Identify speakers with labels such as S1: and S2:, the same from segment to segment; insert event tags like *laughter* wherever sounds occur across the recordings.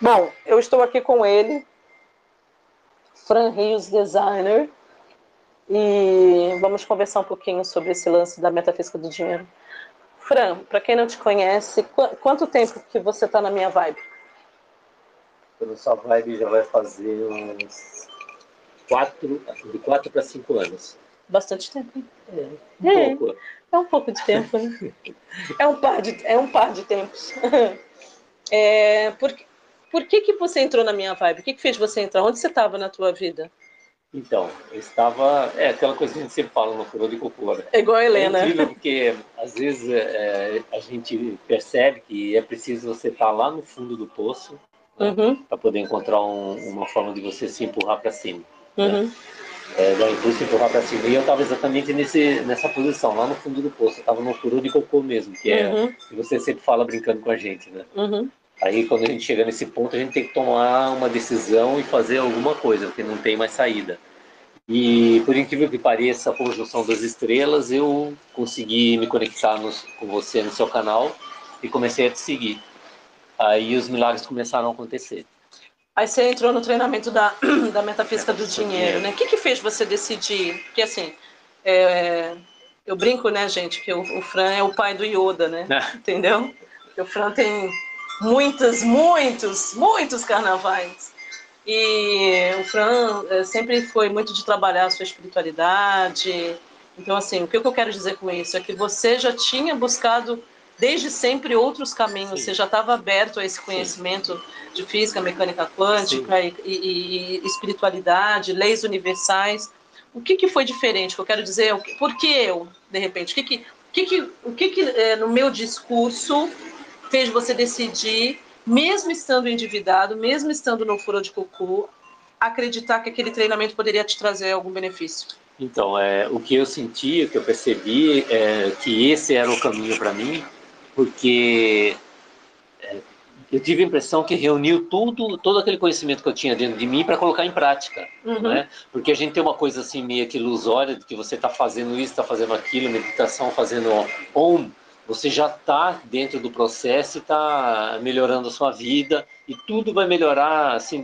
S1: Bom, eu estou aqui com ele, Fran Rios, designer, e vamos conversar um pouquinho sobre esse lance da metafísica do dinheiro. Fran, para quem não te conhece, qu quanto tempo que você está na minha vibe?
S2: Pela sua vibe já vai fazer uns quatro, de quatro para cinco anos.
S1: Bastante tempo. Hein?
S2: É, um é, pouco.
S1: É um pouco de tempo, né? *laughs* é, um par de, é um par de tempos. *laughs* é, por, por que, que você entrou na minha vibe? O que, que fez você entrar? Onde você estava na tua vida?
S2: Então, eu estava. É aquela coisa que a gente sempre fala no furor de cocô, né?
S1: É igual a Helena.
S2: É incrível porque às vezes é, a gente percebe que é preciso você estar lá no fundo do poço né? uhum. para poder encontrar um, uma forma de você se empurrar para cima. Né? Uhum. Né? É, dar impulso e empurrar para cima. E eu estava exatamente nesse, nessa posição, lá no fundo do poço. Eu estava no furor de cocô mesmo, que é uhum. que você sempre fala brincando com a gente, né? Uhum. Aí, quando a gente chega nesse ponto, a gente tem que tomar uma decisão e fazer alguma coisa, porque não tem mais saída. E, por incrível que pareça, a conjunção das estrelas, eu consegui me conectar no, com você no seu canal e comecei a te seguir. Aí os milagres começaram a acontecer.
S1: Aí você entrou no treinamento da, *clears throat* da metafísica do dinheiro, né? O que, que fez você decidir? Porque, assim, é, eu brinco, né, gente, que o, o Fran é o pai do Yoda, né? *laughs* Entendeu? Porque o Fran tem muitos, muitos, muitos carnavais. E o Fran eh, sempre foi muito de trabalhar a sua espiritualidade. Então, assim, o que eu quero dizer com isso é que você já tinha buscado desde sempre outros caminhos, Sim. você já estava aberto a esse conhecimento Sim. de física, mecânica quântica e, e, e, espiritualidade, leis universais. O que, que foi diferente? O que eu quero dizer é por que eu, de repente? O que, que, o que, que, o que, que é, no meu discurso fez você decidir, mesmo estando endividado, mesmo estando no furo de cocô, acreditar que aquele treinamento poderia te trazer algum benefício?
S2: Então, é, o que eu senti, o que eu percebi, é que esse era o caminho para mim, porque é, eu tive a impressão que reuniu tudo, todo aquele conhecimento que eu tinha dentro de mim para colocar em prática, uhum. né? Porque a gente tem uma coisa assim meio que ilusória de que você está fazendo isso, está fazendo aquilo, meditação, fazendo om, você já está dentro do processo e está melhorando a sua vida e tudo vai melhorar assim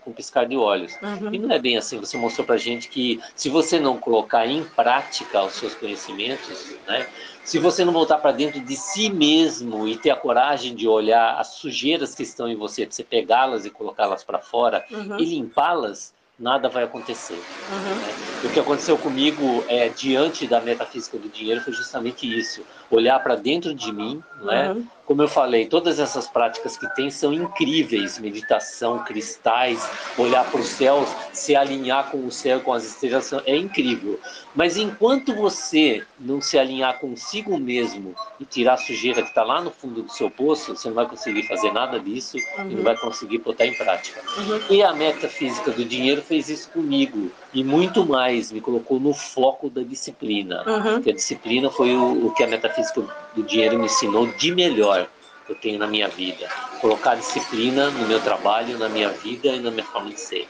S2: com piscar de olhos. Uhum. E não é bem assim. Você mostrou para gente que se você não colocar em prática os seus conhecimentos, né, se você não voltar para dentro de si mesmo e ter a coragem de olhar as sujeiras que estão em você, para você pegá-las e colocá-las para fora uhum. e limpá-las, nada vai acontecer. Uhum. Né? O que aconteceu comigo é, diante da metafísica do dinheiro foi justamente isso: olhar para dentro de mim, né? Uhum. Como eu falei, todas essas práticas que tem são incríveis: meditação, cristais, olhar para o céu, se alinhar com o céu, com as estrelas, é incrível. Mas enquanto você não se alinhar consigo mesmo e tirar a sujeira que está lá no fundo do seu poço, você não vai conseguir fazer nada disso uhum. e não uhum. vai conseguir botar em prática. Uhum. E a metafísica do dinheiro fez isso comigo e muito mais, me colocou no foco da disciplina. Uhum. Porque a disciplina foi o, o, que a metafísica do dinheiro me ensinou de melhor que eu tenho na minha vida. Colocar disciplina no meu trabalho, na minha vida e na minha forma de ser.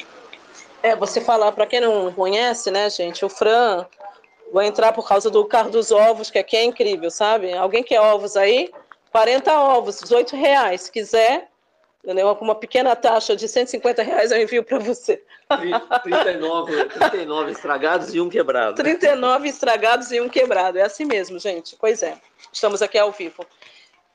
S1: É, você falar, para quem não conhece, né, gente, o Fran, vou entrar por causa do carro dos ovos, que aqui é incrível, sabe? Alguém quer ovos aí? 40 ovos, 18 reais. Se quiser, entendeu? com uma pequena taxa de 150 reais eu envio para você.
S2: 39, 39 estragados e um quebrado.
S1: 39 estragados e um quebrado. É assim mesmo, gente. Pois é. Estamos aqui ao vivo.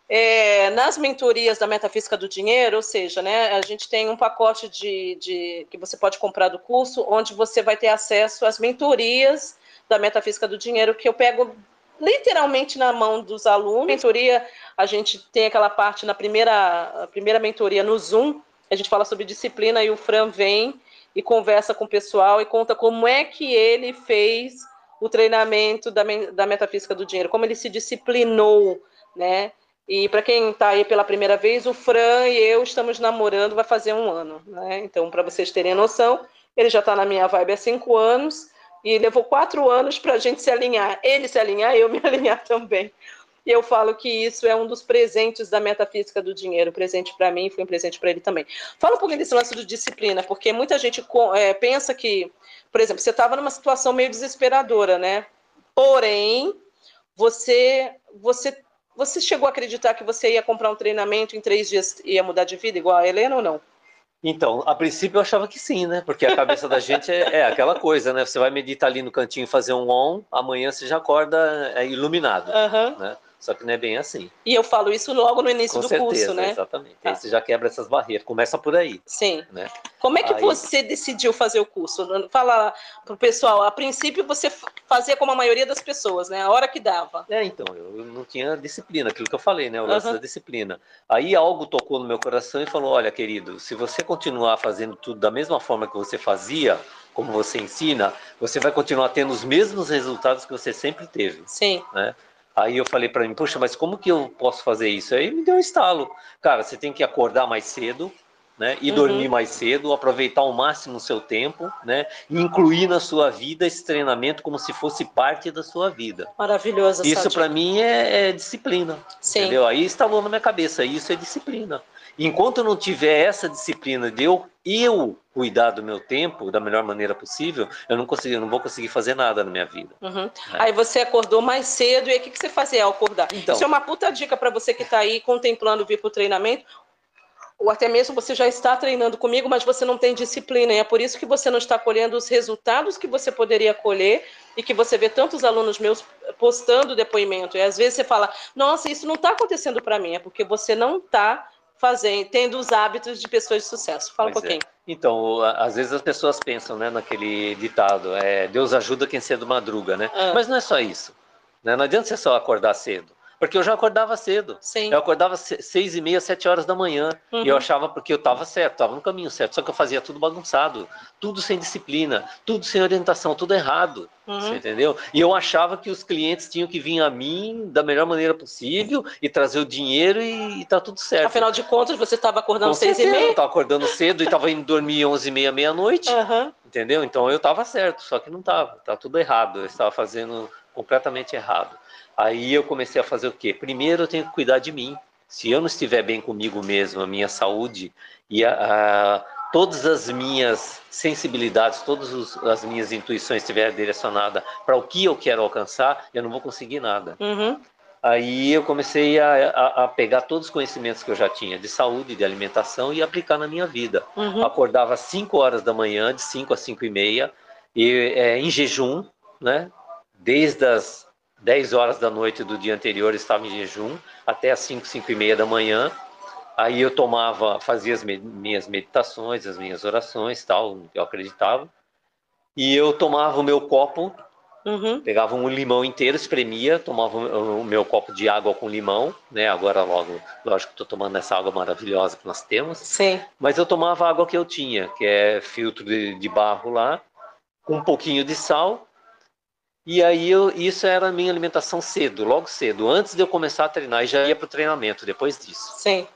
S1: É, nas mentorias da Metafísica do Dinheiro, ou seja, né, a gente tem um pacote de, de, que você pode comprar do curso, onde você vai ter acesso às mentorias da Metafísica do Dinheiro, que eu pego literalmente na mão dos alunos. Mentoria, a gente tem aquela parte na primeira, primeira mentoria no Zoom, a gente fala sobre disciplina e o Fran vem e conversa com o pessoal e conta como é que ele fez o treinamento da, da metafísica do dinheiro, como ele se disciplinou, né? E para quem está aí pela primeira vez, o Fran e eu estamos namorando, vai fazer um ano, né? Então, para vocês terem noção, ele já está na minha vibe há cinco anos e levou quatro anos para a gente se alinhar. Ele se alinhar, eu me *laughs* alinhar também. E eu falo que isso é um dos presentes da metafísica do dinheiro. Presente para mim foi um presente para ele também. Fala um pouquinho desse lance de disciplina, porque muita gente é, pensa que, por exemplo, você estava numa situação meio desesperadora, né? Porém, você, você você chegou a acreditar que você ia comprar um treinamento em três dias e ia mudar de vida, igual a Helena ou não?
S2: Então, a princípio eu achava que sim, né? Porque a cabeça da gente é, é, aquela coisa, né? Você vai meditar ali no cantinho e fazer um on, amanhã você já acorda é, iluminado, uhum. né? Só que não é bem assim.
S1: E eu falo isso logo no início
S2: Com
S1: do
S2: certeza,
S1: curso, né?
S2: Exatamente. Tá. Aí você já quebra essas barreiras. Começa por aí.
S1: Sim. Né? Como é que aí... você decidiu fazer o curso? Fala pro pessoal, a princípio você fazia como a maioria das pessoas, né? A hora que dava.
S2: É, então, eu não tinha disciplina, aquilo que eu falei, né? O lance uhum. da disciplina. Aí algo tocou no meu coração e falou: olha, querido, se você continuar fazendo tudo da mesma forma que você fazia, como você ensina, você vai continuar tendo os mesmos resultados que você sempre teve.
S1: Sim.
S2: Né? Aí eu falei para mim, poxa, mas como que eu posso fazer isso? Aí me deu um estalo. Cara, você tem que acordar mais cedo, né? E uhum. dormir mais cedo, aproveitar ao máximo o seu tempo, né? E incluir na sua vida esse treinamento como se fosse parte da sua vida.
S1: Maravilhoso.
S2: Isso para mim é, é, disciplina. Sim. Entendeu? Aí instalou na minha cabeça, isso é disciplina. Enquanto eu não tiver essa disciplina de eu, eu cuidar do meu tempo da melhor maneira possível, eu não eu não vou conseguir fazer nada na minha vida.
S1: Uhum. É. Aí você acordou mais cedo e aí o que, que você fazia ao acordar? Então, Isso é uma puta dica para você que está aí contemplando vir para o treinamento ou até mesmo você já está treinando comigo, mas você não tem disciplina, e é por isso que você não está colhendo os resultados que você poderia colher e que você vê tantos alunos meus postando depoimento. E às vezes você fala: Nossa, isso não está acontecendo para mim, é porque você não está fazendo, tendo os hábitos de pessoas de sucesso. Fala pois um é. pouquinho.
S2: É. Então, às vezes as pessoas pensam, né, naquele ditado, é, Deus ajuda quem cedo madruga, né? Ah. Mas não é só isso. Né? Não adianta você só acordar cedo. Porque eu já acordava cedo.
S1: Sim.
S2: Eu acordava seis e meia, sete horas da manhã. Uhum. E eu achava porque eu estava certo, estava no caminho certo. Só que eu fazia tudo bagunçado, tudo sem disciplina, tudo sem orientação, tudo errado. Uhum. Você entendeu? E eu achava que os clientes tinham que vir a mim da melhor maneira possível e trazer o dinheiro e, e tá tudo certo.
S1: Afinal de contas, você estava acordando Com seis certeza, e meia? Eu
S2: estava acordando cedo e estava indo dormir onze e meia, meia-noite. Uhum. Entendeu? Então eu estava certo, só que não estava. Tá tudo errado. Eu estava fazendo completamente errado. Aí eu comecei a fazer o quê? Primeiro eu tenho que cuidar de mim. Se eu não estiver bem comigo mesmo, a minha saúde e a, a, todas as minhas sensibilidades, todas os, as minhas intuições estiverem direcionadas para o que eu quero alcançar, eu não vou conseguir nada.
S1: Uhum.
S2: Aí eu comecei a, a, a, pegar todos os conhecimentos que eu já tinha de saúde, de alimentação e aplicar na minha vida. Uhum. Acordava às 5 horas da manhã, de 5 a 5 e meia, e, é, em jejum, né? desde as 10 horas da noite do dia anterior estava em jejum, até as 5, 5 e meia da manhã. Aí eu tomava, fazia as minhas meditações, as minhas orações, tal, eu acreditava. E eu tomava o meu copo, uhum. pegava um limão inteiro, espremia, tomava o meu copo de água com limão, né? Agora logo, lógico que estou tomando essa água maravilhosa que nós temos.
S1: Sim.
S2: Mas eu tomava a água que eu tinha, que é filtro de, de barro lá, com um pouquinho de sal e aí eu, isso era a minha alimentação cedo, logo cedo, antes de eu começar a treinar, e já ia para o treinamento depois disso.
S1: Sim.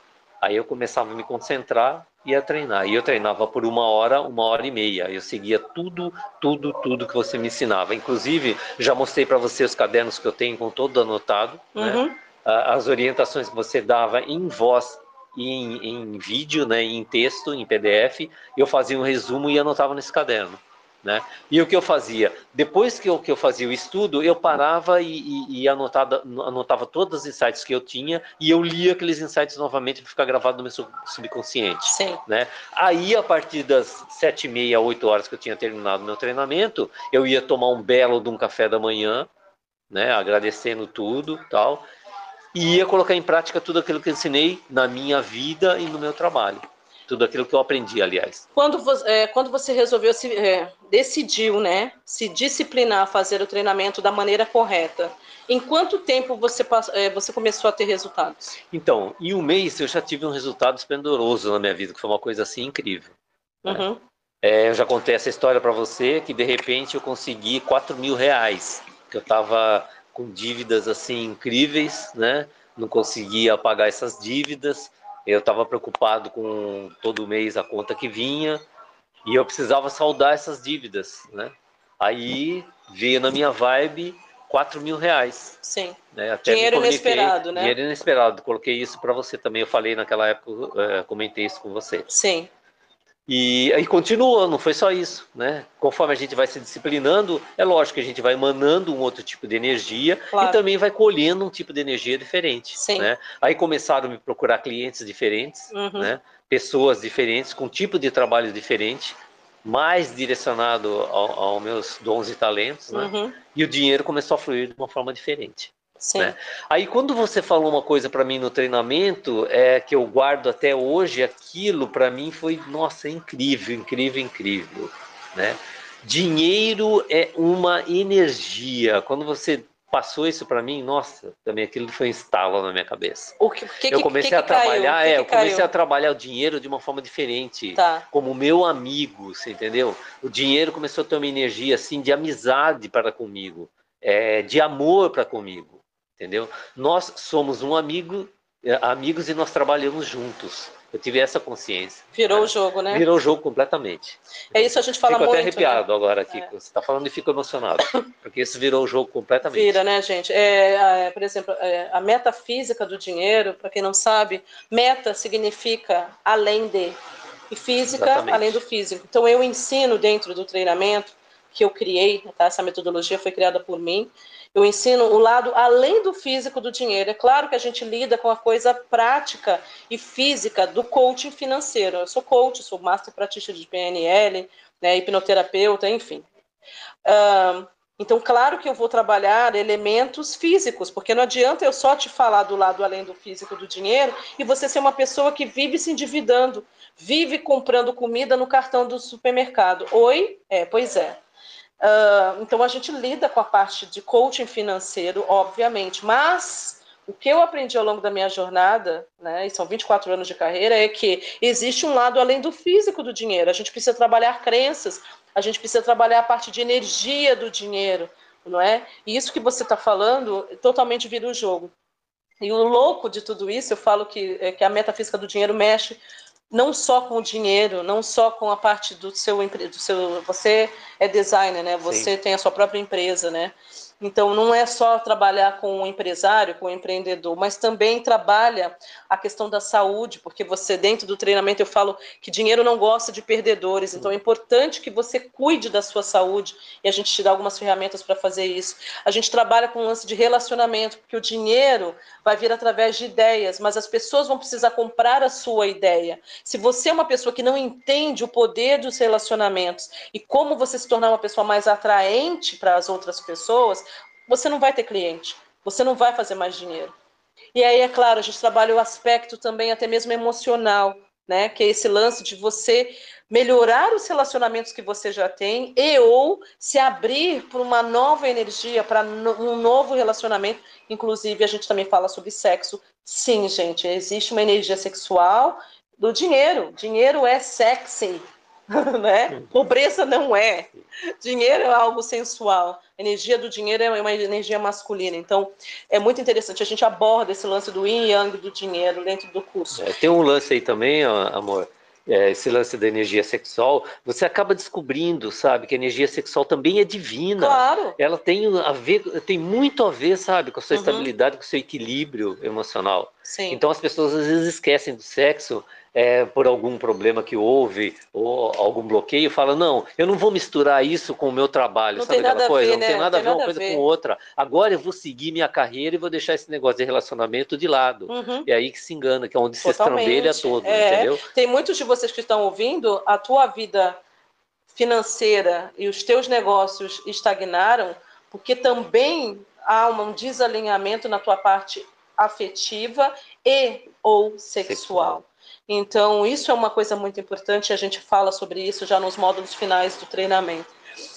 S2: Aí eu começava a me concentrar e a treinar. E eu treinava por uma hora, uma hora e meia. Eu seguia tudo, tudo, tudo que você me ensinava. Inclusive, já mostrei para você os cadernos que eu tenho com todo anotado, né? uhum. né? As orientações que você dava em voz e em, em vídeo, né? em texto, em PDF. Eu fazia um resumo e anotava nesse caderno. Né? E o que eu fazia? Depois que eu, que eu fazia o estudo, eu parava e, e, e anotava, anotava todos os insights que eu tinha e eu lia aqueles insights novamente para ficar gravado no meu subconsciente.
S1: Sim.
S2: Né? Aí, a partir das sete e meia, oito horas que eu tinha terminado meu treinamento, eu ia tomar um belo de um café da manhã, né? agradecendo tudo tal, e ia colocar em prática tudo aquilo que eu ensinei na minha vida e no meu trabalho tudo aquilo que eu aprendi, aliás.
S1: Quando você, é, quando você resolveu se é, decidiu, né, se disciplinar a fazer o treinamento da maneira correta, em quanto tempo você é, você começou a ter resultados?
S2: Então, em um mês eu já tive um resultado esplendoroso na minha vida, que foi uma coisa assim incrível. Né? Uhum. Né? É, eu já contei essa história para você que de repente eu consegui 4 mil reais, que eu estava com dívidas assim incríveis, né? Não conseguia pagar essas dívidas eu estava preocupado com todo mês a conta que vinha e eu precisava saldar essas dívidas, né? Aí veio na minha vibe 4 mil reais.
S1: Sim.
S2: Né?
S1: Dinheiro inesperado, né?
S2: Dinheiro inesperado. Coloquei isso para você também. Eu falei naquela época, é, comentei isso com você.
S1: Sim.
S2: E aí continua, não foi só isso, né? Conforme a gente vai se disciplinando, é lógico que a gente vai emanando um outro tipo de energia claro. e também vai colhendo um tipo de energia diferente, Sim. né? Aí começaram a me procurar clientes diferentes, uhum. né? Pessoas diferentes, com tipo de trabalho diferente, mais direcionado aos ao meus dons e talentos, né? Uhum. E o dinheiro começou a fluir de uma forma diferente. Né? Aí quando você falou uma coisa para mim no treinamento, é que eu guardo até hoje, aquilo para mim foi, nossa, incrível, incrível, incrível, né? Dinheiro é uma energia. Quando você passou isso para mim, nossa, também aquilo foi um na minha cabeça.
S1: O que, que
S2: eu comecei
S1: que,
S2: a trabalhar, é, eu comecei caiu? a trabalhar o dinheiro de uma forma diferente,
S1: tá.
S2: como meu amigo, você entendeu? O dinheiro começou a ter uma energia assim de amizade para comigo, é, de amor para comigo entendeu? Nós somos um amigo, é, amigos e nós trabalhamos juntos. Eu tive essa consciência.
S1: Virou o jogo, né?
S2: Virou o jogo completamente.
S1: É isso a gente fala
S2: fico
S1: muito.
S2: Fico até arrepiado
S1: né?
S2: agora aqui. É. Você está falando e fico emocionado. Porque isso virou o jogo completamente.
S1: Vira, né, gente? É, é, por exemplo, é, a metafísica do dinheiro, para quem não sabe, meta significa além de. E física, Exatamente. além do físico. Então, eu ensino dentro do treinamento que eu criei, tá? essa metodologia foi criada por mim, eu ensino o lado além do físico do dinheiro. É claro que a gente lida com a coisa prática e física do coaching financeiro. Eu sou coach, sou master practitioner de PNL, né, hipnoterapeuta, enfim. Uh, então, claro que eu vou trabalhar elementos físicos, porque não adianta eu só te falar do lado além do físico do dinheiro e você ser uma pessoa que vive se endividando, vive comprando comida no cartão do supermercado. Oi? É, pois é. Uh, então a gente lida com a parte de coaching financeiro, obviamente, mas o que eu aprendi ao longo da minha jornada, né, e são 24 anos de carreira, é que existe um lado além do físico do dinheiro. A gente precisa trabalhar crenças, a gente precisa trabalhar a parte de energia do dinheiro, não é? E isso que você está falando totalmente vira o jogo. E o louco de tudo isso, eu falo que, é que a metafísica do dinheiro mexe não só com o dinheiro, não só com a parte do seu, do seu você é designer, né? Você Sim. tem a sua própria empresa, né? Então, não é só trabalhar com o empresário, com o empreendedor, mas também trabalha a questão da saúde, porque você, dentro do treinamento, eu falo que dinheiro não gosta de perdedores, então é importante que você cuide da sua saúde e a gente te dá algumas ferramentas para fazer isso. A gente trabalha com um lance de relacionamento, porque o dinheiro vai vir através de ideias, mas as pessoas vão precisar comprar a sua ideia. Se você é uma pessoa que não entende o poder dos relacionamentos e como você se tornar uma pessoa mais atraente para as outras pessoas, você não vai ter cliente, você não vai fazer mais dinheiro. E aí, é claro, a gente trabalha o aspecto também até mesmo emocional, né? Que é esse lance de você melhorar os relacionamentos que você já tem e ou se abrir para uma nova energia, para um novo relacionamento. Inclusive, a gente também fala sobre sexo. Sim, gente, existe uma energia sexual do dinheiro. Dinheiro é sexy, *laughs* né? Pobreza não é. Dinheiro é algo sensual. A energia do dinheiro é uma energia masculina. Então, é muito interessante. A gente aborda esse lance do yin yang do dinheiro dentro do curso.
S2: É, tem um lance aí também, amor. É, esse lance da energia sexual, você acaba descobrindo, sabe, que a energia sexual também é divina.
S1: Claro.
S2: Ela tem a ver, tem muito a ver, sabe, com a sua uhum. estabilidade, com o seu equilíbrio emocional.
S1: Sim.
S2: Então as pessoas às vezes esquecem do sexo é, por algum problema que houve ou algum bloqueio, fala, não, eu não vou misturar isso com o meu trabalho,
S1: não
S2: sabe aquela
S1: coisa?
S2: Ver,
S1: não
S2: tem
S1: né?
S2: nada
S1: a
S2: ver uma coisa com outra. Agora eu vou seguir minha carreira e vou deixar esse negócio de relacionamento de lado. Uhum. É aí que se engana, que é onde Totalmente. se estrambelha todo, é. entendeu?
S1: Tem muitos de vocês que estão ouvindo, a tua vida financeira e os teus negócios estagnaram porque também há um desalinhamento na tua parte afetiva e ou sexual. sexual. Então, isso é uma coisa muito importante, a gente fala sobre isso já nos módulos finais do treinamento.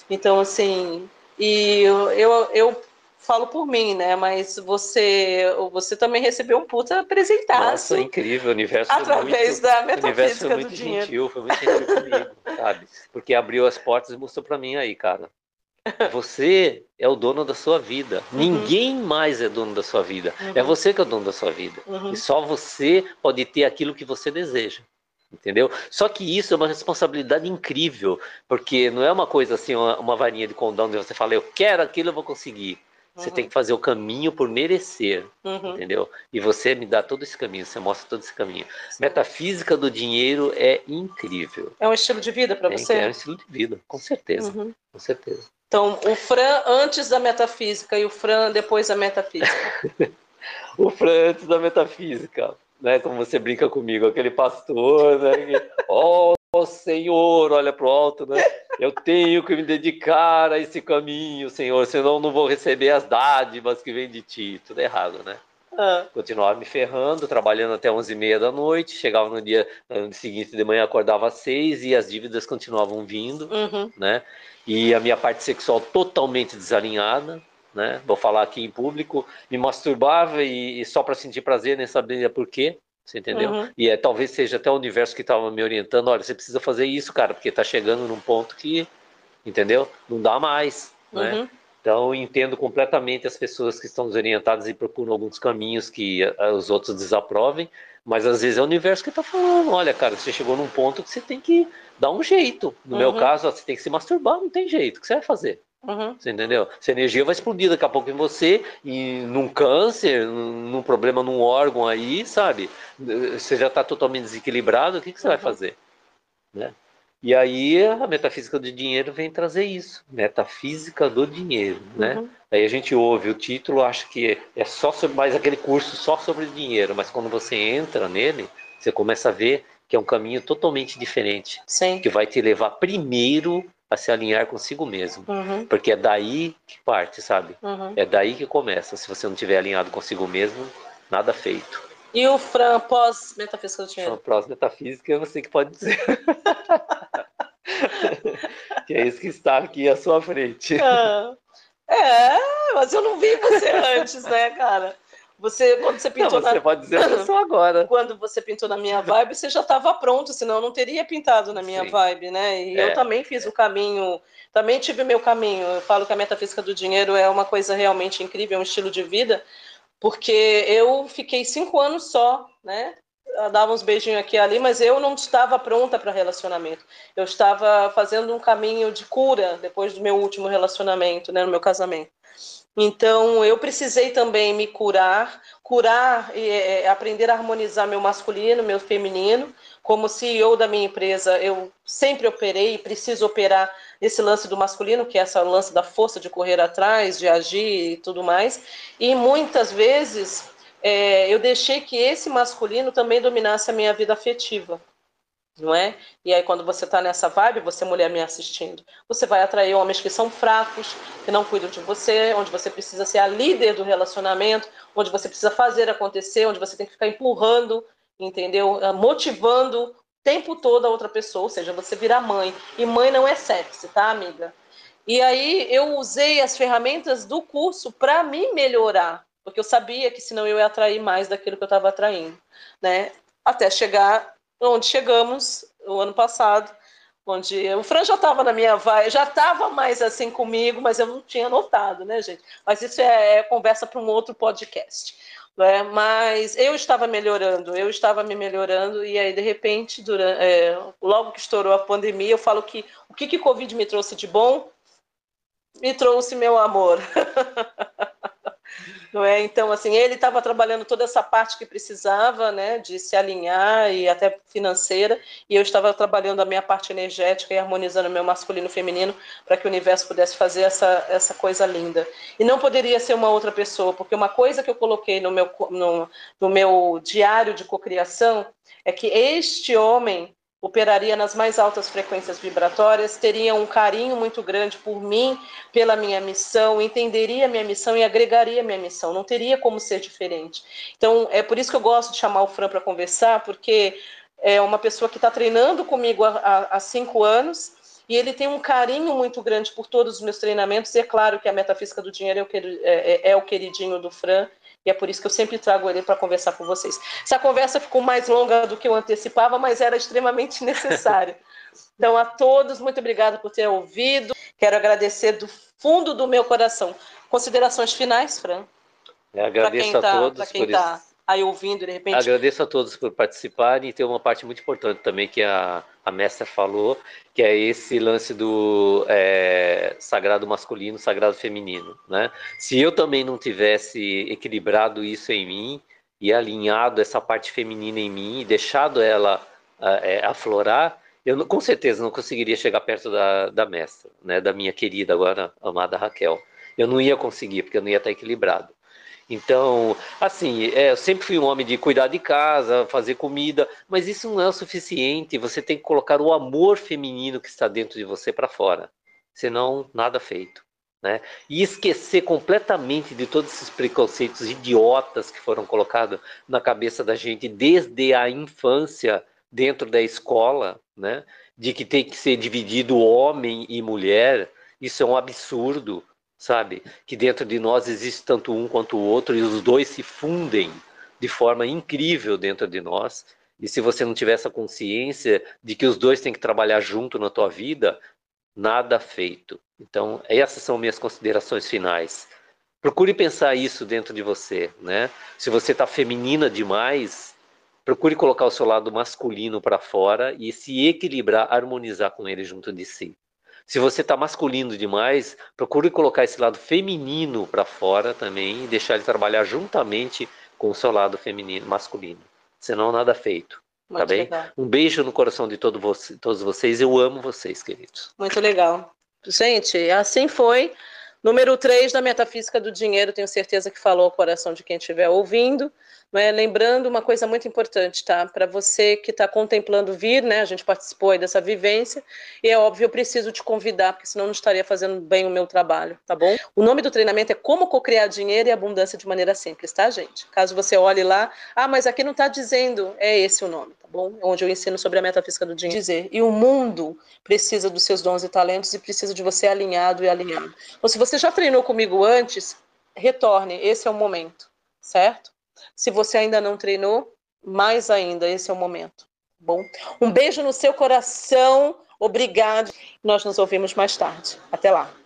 S1: Então, assim, e eu, eu, eu falo por mim, né? Mas você, você também recebeu um puta apresentado.
S2: Nossa, incrível, o universo
S1: Através
S2: muito,
S1: da metafísica
S2: o universo foi muito
S1: do
S2: gentil,
S1: dinheiro.
S2: Foi muito gentil comigo, sabe? Porque abriu as portas e mostrou para mim aí, cara. Você é o dono da sua vida. Uhum. Ninguém mais é dono da sua vida. É uhum. É você que é o dono da sua vida. Uhum. E só você pode ter aquilo que você deseja. Entendeu? Só que isso é uma responsabilidade incrível, porque não é uma coisa assim, uma, uma varinha de condão onde você fala, eu quero aquilo, eu vou conseguir. Você tem que fazer o caminho por merecer,
S1: Uhum.
S2: entendeu? E você me dá todo esse caminho, você mostra todo esse caminho. Metafísica do dinheiro é incrível.
S1: É um estilo de vida para
S2: É,
S1: você?
S2: é um estilo de vida, com certeza,
S1: Uhum.
S2: com certeza.
S1: Então, o Fran antes da metafísica e o Fran depois da metafísica. *laughs*
S2: O Fran antes da metafísica, né? Como você brinca comigo, aquele pastor, né? que, *laughs* Ó Senhor, olha pro alto, né? Eu tenho que me dedicar a esse caminho, Senhor, senão não vou receber as dádivas que vêm de ti. Tudo errado, né?
S1: Ah,
S2: Continuava me ferrando, trabalhando até 11h30 da noite, chegava no dia no seguinte de manhã, acordava às 6 e as dívidas continuavam vindo,
S1: uhum.
S2: né? E a minha parte sexual totalmente desalinhada, né? Vou falar aqui em público, me masturbava e, e só para sentir prazer, nem sabia por quê, você entendeu?
S1: Uhum.
S2: E é, talvez seja até o universo que estava me orientando, olha, você precisa fazer isso, cara, porque está chegando num ponto que, entendeu? Não dá mais, né? Então, eu entendo completamente as pessoas que estão desorientadas e procuram alguns caminhos que eh, os outros desaprovem, mas às vezes é o universo que está falando: olha, cara, você chegou num ponto que você tem que dar um jeito. No meu
S1: Uhum.
S2: caso, ó, você tem que se masturbar, não tem jeito. O que você vai fazer?
S1: Uhum.
S2: Você entendeu? Essa energia vai explodir daqui a pouco em você, e num câncer, num problema num órgão aí, sabe? Você já está totalmente desequilibrado, o que, que você vai
S1: Uhum.
S2: fazer? Né? E aí a metafísica do dinheiro vem trazer isso, metafísica do dinheiro, né?
S1: Uhum.
S2: Aí a gente ouve o título, acha que é só sobre mais aquele curso só sobre dinheiro, mas quando você entra nele, você começa a ver que é um caminho totalmente diferente,
S1: Sim.
S2: que vai te levar primeiro a se alinhar consigo mesmo,
S1: Uhum.
S2: porque é daí que parte, sabe?
S1: Uhum.
S2: É daí que começa. Se você não tiver alinhado consigo mesmo, nada feito.
S1: E o Fran pós metafísica do dinheiro?
S2: a próxima metafísica é você que pode dizer. *laughs* *laughs* que é isso que está aqui à sua frente.
S1: Ah, é, mas eu não vi você antes, né, cara? Você, quando você
S2: Não,
S1: pintou
S2: você
S1: na,
S2: pode dizer eu sou agora.
S1: quando você pintou na minha vibe, você já estava pronto, senão eu não teria pintado na minha
S2: Sim.
S1: vibe, né? E
S2: É.
S1: eu também fiz o caminho, também tive meu caminho. Eu falo que a metafísica do dinheiro é uma coisa realmente incrível, é um estilo de vida, porque eu fiquei cinco anos só, né? Dava uns beijinhos aqui e ali, mas eu não estava pronta para relacionamento. Eu estava fazendo um caminho de cura depois do meu último relacionamento, né, no meu casamento. Então, eu precisei também me curar, curar e é, aprender a harmonizar meu masculino, meu feminino. Como CEO da minha empresa, eu sempre operei e preciso operar esse lance do masculino, que é essa lance da força de correr atrás, de agir e tudo mais. E muitas vezes é, eu deixei que esse masculino também dominasse a minha vida afetiva não é? E aí quando você está nessa vibe, você mulher me assistindo, você vai atrair homens que são fracos, que não cuidam de você, onde você precisa ser a líder do relacionamento, onde você precisa fazer acontecer, onde você tem que ficar empurrando, entendeu? Ah, Motivando o tempo todo a outra pessoa, ou seja, você virar mãe. E mãe não é sexy, tá, amiga? E aí eu usei as ferramentas do curso para me melhorar, porque eu sabia que senão eu ia atrair mais daquilo que eu estava atraindo, né? Até chegar onde chegamos o ano passado, onde o Fran já estava na minha vai, já estava mais assim comigo, mas eu não tinha notado, né, gente? Mas isso é, é conversa para um outro podcast. Né? Mas eu estava melhorando, eu estava me melhorando, e aí, de repente, durante, é, logo que estourou a pandemia, eu falo que o que, que Covid me trouxe de bom? Me trouxe meu amor. *laughs* Não é? Então, assim, ele estava trabalhando toda essa parte que precisava, né, de se alinhar e até financeira, e eu estava trabalhando a minha parte energética e harmonizando meu masculino e feminino para que o universo pudesse fazer essa, essa coisa linda. E não poderia ser uma outra pessoa, porque uma coisa que eu coloquei no meu, no, no meu diário de cocriação é que este homem operaria nas mais altas frequências vibratórias, teria um carinho muito grande por mim, pela minha missão, entenderia minha missão e agregaria minha missão, não teria como ser diferente. Então, é por isso que eu gosto de chamar o Fran para conversar, porque é uma pessoa que está treinando comigo há, há, cinco anos, e ele tem um carinho muito grande por todos os meus treinamentos, e é claro que a metafísica do dinheiro é o, é, é o queridinho do Fran, e é por isso que eu sempre trago ele para conversar com vocês. Essa conversa ficou mais longa do que eu antecipava, mas era extremamente *laughs* necessária. Então, a todos, muito obrigada por ter ouvido. Quero agradecer do fundo do meu coração. Considerações finais, Fran?
S2: Eu agradeço
S1: tá,
S2: a todos
S1: quem
S2: por,
S1: tá. Aí ouvindo de repente.
S2: Agradeço a todos por participarem e tem uma parte muito importante também que a, a mestra falou, que é esse lance do é, sagrado masculino, sagrado feminino. Né? Se eu também não tivesse equilibrado isso em mim e alinhado essa parte feminina em mim e deixado ela é, aflorar, eu com certeza não conseguiria chegar perto da, da mestra, né, da minha querida agora amada Raquel. Eu não ia conseguir, porque eu não ia estar equilibrado. Então, assim, é, eu sempre fui um homem de cuidar de casa, fazer comida, mas isso não é o suficiente. Você tem que colocar o amor feminino que está dentro de você para fora, senão nada feito. Né? E esquecer completamente de todos esses preconceitos idiotas que foram colocados na cabeça da gente desde a infância, dentro da escola, né? de que tem que ser dividido homem e mulher. Isso é um absurdo sabe? Que dentro de nós existe tanto um quanto o outro e os dois se fundem de forma incrível dentro de nós. E se você não tiver essa consciência de que os dois têm que trabalhar junto na tua vida, nada feito. Então, essas são minhas considerações finais. Procure pensar isso dentro de você, né? Se você está feminina demais, procure colocar o seu lado masculino para fora e se equilibrar, harmonizar com ele junto de si. Se você está masculino demais, procure colocar esse lado feminino para fora também e deixar ele trabalhar juntamente com o seu lado feminino, masculino. Senão nada feito. Tá Muito tá bem? Legal. Um beijo no coração de todo você, todos vocês. Eu amo vocês, queridos.
S1: Muito legal. Gente, assim foi. Número 3 da Metafísica do Dinheiro, tenho certeza que falou ao coração de quem estiver ouvindo. Lembrando uma coisa muito importante, tá? Para você que está contemplando vir, né? A gente participou aí dessa vivência, e é óbvio, eu preciso te convidar, porque senão não estaria fazendo bem o meu trabalho, tá bom? O nome do treinamento é Como Cocriar Dinheiro e Abundância de Maneira Simples, tá, gente? Caso você olhe lá, ah, mas aqui não está dizendo, é esse o nome, tá bom? Onde eu ensino sobre a metafísica do dinheiro. Dizer, e o mundo precisa dos seus dons e talentos e precisa de você alinhado e alinhado. Então, se você já treinou comigo antes, retorne, esse é o momento, certo? Se você ainda não treinou, mais ainda, esse é o momento. Bom, um beijo no seu coração. Obrigado. Nós nos ouvimos mais tarde. Até lá.